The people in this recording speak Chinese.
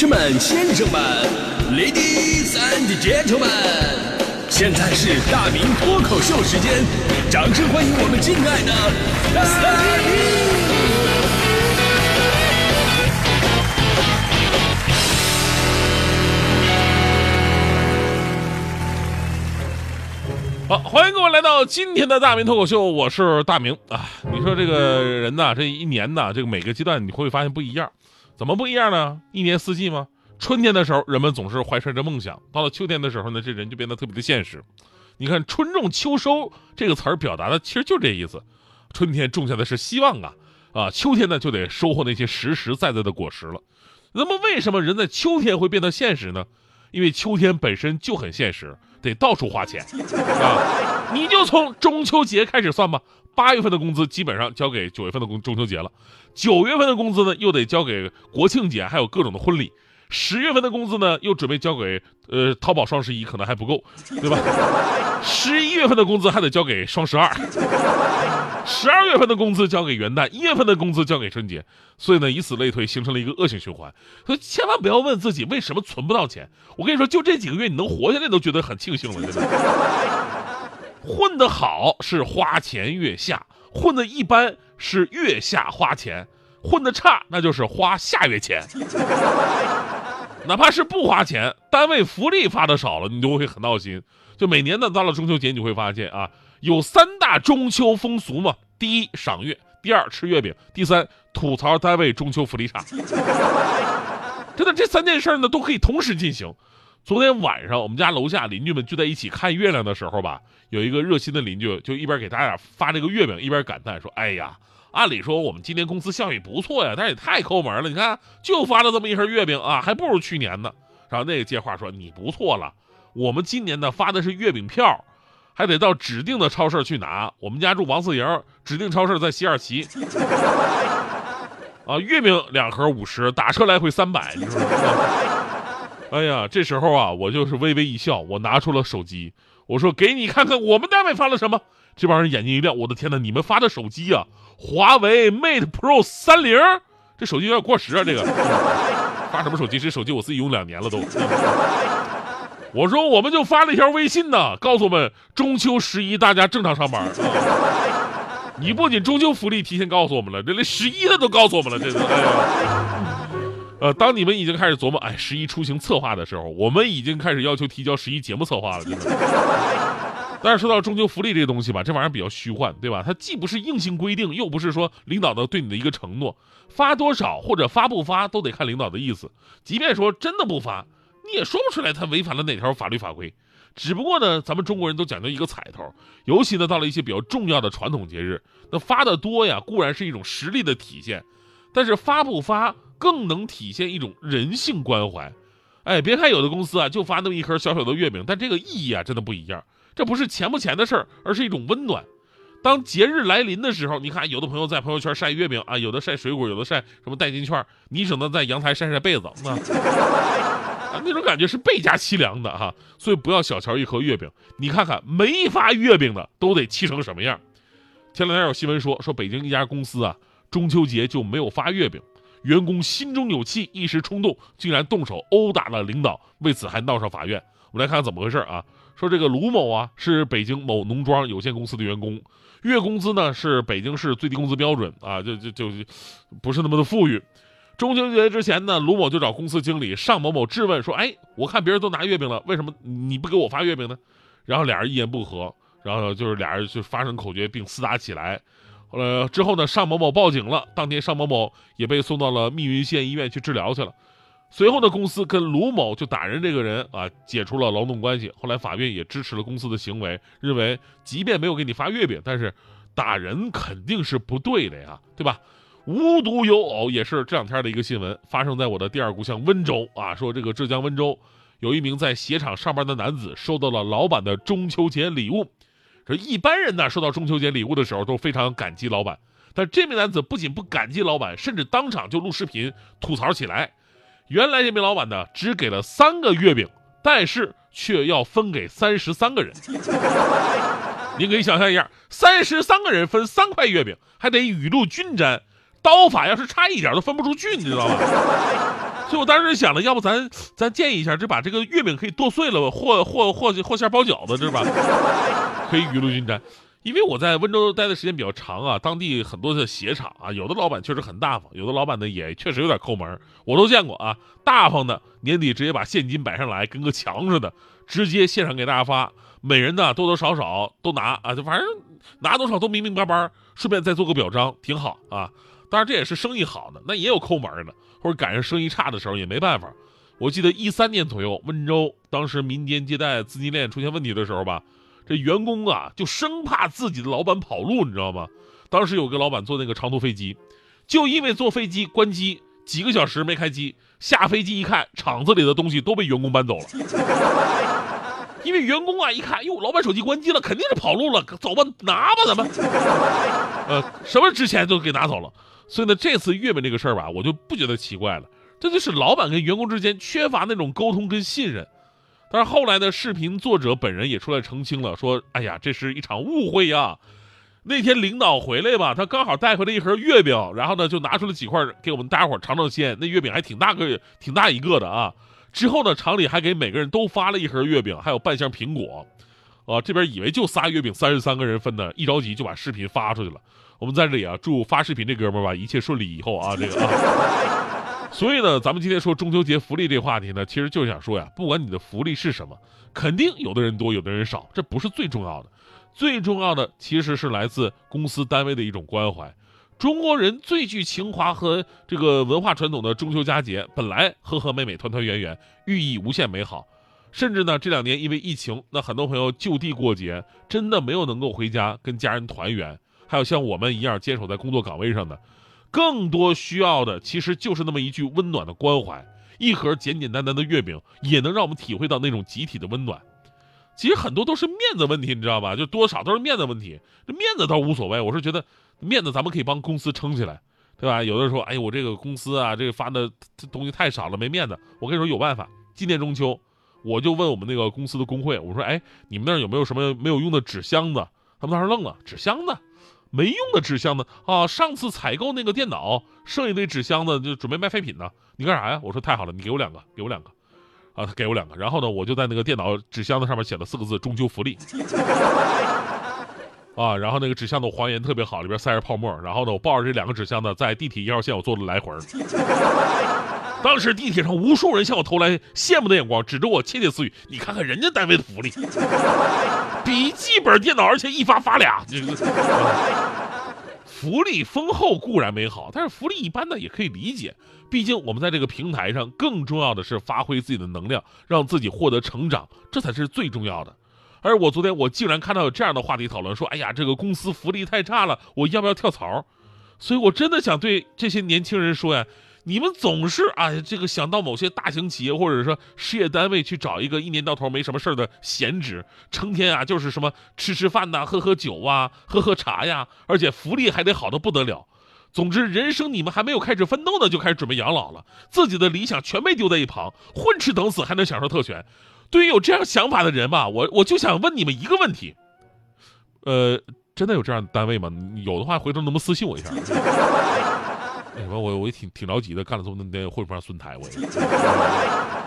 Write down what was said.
士们、先生们，Ladies and Gentlemen，现在是大明脱口秀时间，掌声欢迎我们敬爱的大明！好，欢迎各位来到今天的大明脱口秀，我是大明啊。你说这个人呐，这一年呐，这个每个阶段你会发现不一样，怎么不一样呢？一年四季吗？春天的时候，人们总是怀揣着梦想；到了秋天的时候呢，这人就变得特别的现实。你看“春种秋收”这个词儿表达的其实就这意思，春天种下的是希望啊，啊，秋天呢就得收获那些实实在在的果实了。那么为什么人在秋天会变得现实呢？因为秋天本身就很现实。得到处花钱啊！你就从中秋节开始算吧，八月份的工资基本上交给九月份的工中秋节了，九月份的工资呢又得交给国庆节，还有各种的婚礼，十月份的工资呢又准备交给呃淘宝双十一，可能还不够，对吧？十一月份的工资还得交给双十二。十二月份的工资交给元旦，一月份的工资交给春节，所以呢，以此类推，形成了一个恶性循环。所以千万不要问自己为什么存不到钱。我跟你说，就这几个月你能活下来，都觉得很庆幸了。真的，混得好是花前月下，混得一般是月下花钱，混得差那就是花下月钱。哪怕是不花钱，单位福利发的少了，你都会很闹心。就每年呢，到了中秋节，你会发现啊。有三大中秋风俗嘛？第一，赏月；第二，吃月饼；第三，吐槽单位中秋福利差。真的，这三件事呢都可以同时进行。昨天晚上，我们家楼下邻居们聚在一起看月亮的时候吧，有一个热心的邻居就一边给大家发这个月饼，一边感叹说：“哎呀，按理说我们今年公司效益不错呀，但是也太抠门了。你看，就发了这么一盒月饼啊，还不如去年呢。”然后那个接话说：“你不错了，我们今年呢发的是月饼票。”还得到指定的超市去拿。我们家住王四营，指定超市在西二旗。啊，月饼两盒五十，打车来回三百，你说？哎呀，这时候啊，我就是微微一笑，我拿出了手机，我说：“给你看看我们单位发了什么。”这帮人眼睛一亮，我的天哪，你们发的手机啊，华为 Mate Pro 三零，这手机有点过时啊，这个 发什么手机？这手机我自己用两年了都。我说，我们就发了一条微信呢，告诉我们中秋十一大家正常上班。你不仅中秋福利提前告诉我们了，这连十一的都告诉我们了，这是。哎呀，呃，当你们已经开始琢磨哎十一出行策划的时候，我们已经开始要求提交十一节目策划了，真的。但是说到中秋福利这个东西吧，这玩意儿比较虚幻，对吧？它既不是硬性规定，又不是说领导的对你的一个承诺，发多少或者发不发都得看领导的意思。即便说真的不发。你也说不出来他违反了哪条法律法规，只不过呢，咱们中国人都讲究一个彩头，尤其呢到了一些比较重要的传统节日，那发的多呀固然是一种实力的体现，但是发不发更能体现一种人性关怀。哎，别看有的公司啊就发那么一盒小小的月饼，但这个意义啊真的不一样，这不是钱不钱的事儿，而是一种温暖。当节日来临的时候，你看有的朋友在朋友圈晒月饼啊，有的晒水果，有的晒什么代金券，你只能在阳台晒晒被子那。啊，那种感觉是倍加凄凉的哈，所以不要小瞧一盒月饼。你看看没发月饼的都得气成什么样。前两天有新闻说，说北京一家公司啊，中秋节就没有发月饼，员工心中有气，一时冲动竟然动手殴打了领导，为此还闹上法院。我们来看看怎么回事啊？说这个卢某啊，是北京某农庄有限公司的员工，月工资呢是北京市最低工资标准啊，就就就不是那么的富裕。中秋节之前呢，卢某就找公司经理尚某某质问说：“哎，我看别人都拿月饼了，为什么你不给我发月饼呢？”然后俩人一言不合，然后就是俩人就发生口角并厮打起来。后来之后呢，尚某某报警了，当天尚某某也被送到了密云县医院去治疗去了。随后呢，公司跟卢某就打人这个人啊解除了劳动关系。后来法院也支持了公司的行为，认为即便没有给你发月饼，但是打人肯定是不对的呀，对吧？无独有偶，也是这两天的一个新闻，发生在我的第二故乡温州啊。说这个浙江温州有一名在鞋厂上班的男子，收到了老板的中秋节礼物。这一般人呢，收到中秋节礼物的时候都非常感激老板，但这名男子不仅不感激老板，甚至当场就录视频吐槽起来。原来这名老板呢，只给了三个月饼，但是却要分给三十三个人。您可以想象一下，三十三个人分三块月饼，还得雨露均沾。刀法要是差一点都分不出去，你知道吧？所以我当时想了，要不咱咱建议一下，就把这个月饼可以剁碎了，和和和和馅包饺子，是吧？可以雨露均沾。因为我在温州待的时间比较长啊，当地很多的鞋厂啊，有的老板确实很大方，有的老板呢也确实有点抠门，我都见过啊。大方的年底直接把现金摆上来，跟个墙似的，直接现场给大家发，每人呢多多少少都拿啊，就反正拿多少都明明白白，顺便再做个表彰，挺好啊。当然这也是生意好的，那也有抠门的，或者赶上生意差的时候也没办法。我记得一三年左右，温州当时民间借贷资金链出现问题的时候吧。这员工啊，就生怕自己的老板跑路，你知道吗？当时有个老板坐那个长途飞机，就因为坐飞机关机几个小时没开机，下飞机一看，厂子里的东西都被员工搬走了。因为员工啊一看，哟，老板手机关机了，肯定是跑路了，走吧，拿吧，咱们，呃，什么值钱都给拿走了。所以呢，这次月饼这个事儿吧，我就不觉得奇怪了，这就是老板跟员工之间缺乏那种沟通跟信任。但是后来呢，视频作者本人也出来澄清了，说：“哎呀，这是一场误会呀。那天领导回来吧，他刚好带回来一盒月饼，然后呢就拿出了几块给我们大家伙尝尝鲜。那月饼还挺大个，挺大一个的啊。之后呢，厂里还给每个人都发了一盒月饼，还有半箱苹果。啊，这边以为就仨月饼，三十三个人分的，一着急就把视频发出去了。我们在这里啊，祝发视频这哥们儿吧一切顺利。以后啊，这个啊。” 所以呢，咱们今天说中秋节福利这话题呢，其实就是想说呀，不管你的福利是什么，肯定有的人多，有的人少，这不是最重要的，最重要的其实是来自公司单位的一种关怀。中国人最具情怀和这个文化传统的中秋佳节，本来和和美美、团团圆圆，寓意无限美好。甚至呢，这两年因为疫情，那很多朋友就地过节，真的没有能够回家跟家人团圆。还有像我们一样坚守在工作岗位上的。更多需要的其实就是那么一句温暖的关怀，一盒简简单单的月饼也能让我们体会到那种集体的温暖。其实很多都是面子问题，你知道吧？就多少都是面子问题。这面子倒无所谓，我是觉得面子咱们可以帮公司撑起来，对吧？有的人说，哎我这个公司啊，这个发的东西太少了，没面子。我跟你说有办法，今年中秋，我就问我们那个公司的工会，我说，哎，你们那儿有没有什么没有用的纸箱子？他们当时愣了，纸箱子。没用的纸箱子啊！上次采购那个电脑，剩一堆纸箱子就准备卖废品呢。你干啥呀？我说太好了，你给我两个，给我两个，啊，他给我两个。然后呢，我就在那个电脑纸箱子上面写了四个字“中秋福利”，啊，然后那个纸箱子还原特别好，里边塞着泡沫。然后呢，我抱着这两个纸箱子在地铁一号线我坐了来回。当时地铁上无数人向我投来羡慕的眼光，指着我窃窃私语：“你看看人家单位的福利，笔记本电脑，而且一发发俩。”这个 福利丰厚固然美好，但是福利一般呢也可以理解。毕竟我们在这个平台上，更重要的是发挥自己的能量，让自己获得成长，这才是最重要的。而我昨天我竟然看到有这样的话题讨论，说：“哎呀，这个公司福利太差了，我要不要跳槽？”所以我真的想对这些年轻人说呀。你们总是啊，这个想到某些大型企业或者说事业单位去找一个一年到头没什么事儿的闲职，成天啊就是什么吃吃饭呐，喝喝酒啊，喝喝茶呀，而且福利还得好的不得了。总之，人生你们还没有开始奋斗呢，就开始准备养老了，自己的理想全被丢在一旁，混吃等死还能享受特权。对于有这样想法的人吧，我我就想问你们一个问题，呃，真的有这样的单位吗？有的话，回头能不能私信我一下？我？我我也挺挺着急的，干了这么多年，会不会让孙台？我也。